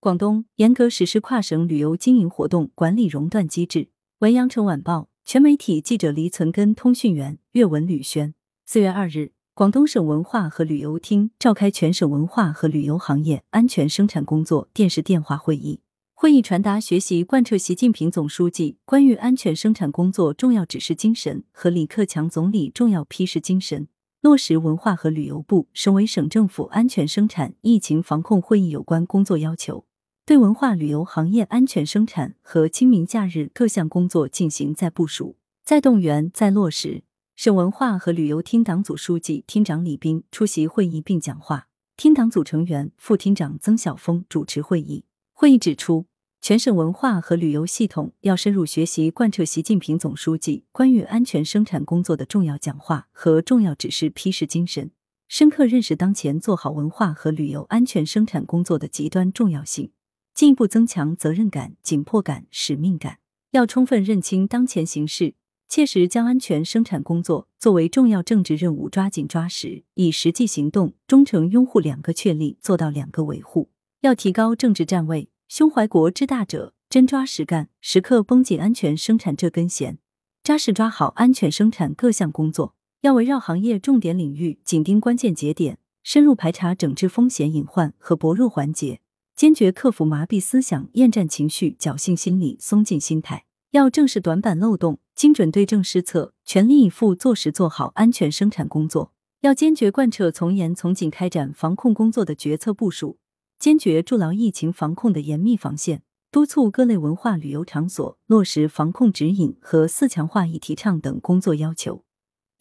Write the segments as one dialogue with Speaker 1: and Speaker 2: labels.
Speaker 1: 广东严格实施跨省旅游经营活动管理熔断机制。文阳城晚报全媒体记者黎存根，通讯员岳文吕轩。四月二日，广东省文化和旅游厅召开全省文化和旅游行业安全生产工作电视电话会议。会议传达学习贯彻习近平总书记关于安全生产工作重要指示精神和李克强总理重要批示精神，落实文化和旅游部、省委省政府安全生产疫情防控会议有关工作要求。对文化旅游行业安全生产和清明假日各项工作进行再部署、再动员、再落实。省文化和旅游厅党组书记、厅长李斌出席会议并讲话，厅党组成员、副厅长曾晓峰主持会议。会议指出，全省文化和旅游系统要深入学习贯彻习近平总书记关于安全生产工作的重要讲话和重要指示批示精神，深刻认识当前做好文化和旅游安全生产工作的极端重要性。进一步增强责任感、紧迫感、使命感，要充分认清当前形势，切实将安全生产工作作为重要政治任务，抓紧抓实，以实际行动、忠诚拥护两个确立做到两个维护。要提高政治站位，胸怀国之大者，真抓实干，时刻绷紧安全生产这根弦，扎实抓好安全生产各项工作。要围绕行业重点领域，紧盯关键节点，深入排查整治风险隐患和薄弱环节。坚决克服麻痹思想、厌战情绪、侥幸心理、松劲心态，要正视短板漏洞，精准对症施策，全力以赴做实做好安全生产工作。要坚决贯彻从严从紧开展防控工作的决策部署，坚决筑牢疫情防控的严密防线，督促各类文化旅游场所落实防控指引和四强化一提倡等工作要求，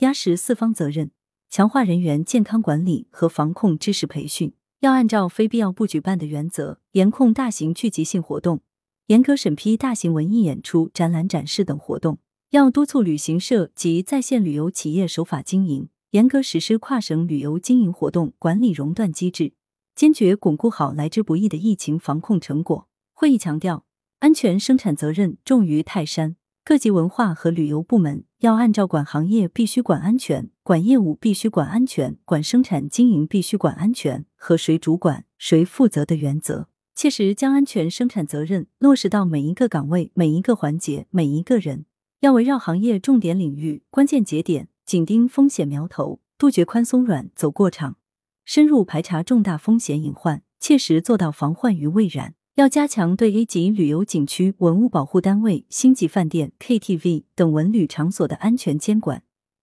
Speaker 1: 压实四方责任，强化人员健康管理和防控知识培训。要按照非必要不举办的原则，严控大型聚集性活动，严格审批大型文艺演出、展览展示等活动。要督促旅行社及在线旅游企业守法经营，严格实施跨省旅游经营活动管理熔断机制，坚决巩固好来之不易的疫情防控成果。会议强调，安全生产责任重于泰山。各级文化和旅游部门要按照管行业必须管安全、管业务必须管安全、管生产经营必须管安全和谁主管谁负责的原则，切实将安全生产责任落实到每一个岗位、每一个环节、每一个人。要围绕行业重点领域、关键节点，紧盯风险苗头，杜绝宽松软走过场，深入排查重大风险隐患，切实做到防患于未然。要加强对 A 级旅游景区、文物保护单位、星级饭店、KTV 等文旅场所的安全监管，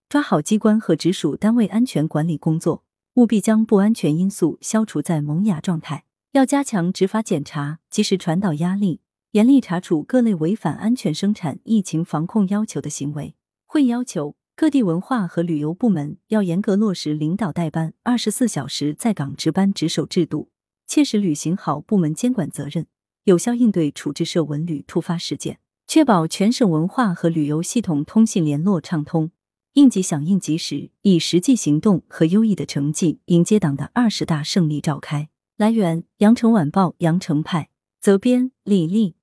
Speaker 1: 抓好机关和直属单位安全管理工作，务必将不安全因素消除在萌芽状态。要加强执法检查，及时传导压力，严厉查处各类违反安全生产疫情防控要求的行为。会议要求各地文化和旅游部门要严格落实领导带班、二十四小时在岗值班值守制度。切实履行好部门监管责任，有效应对处置涉文旅突发事件，确保全省文化和旅游系统通信联络畅通，应急响应及时，以实际行动和优异的成绩迎接党的二十大胜利召开。来源：羊城晚报羊城派，责编：李丽。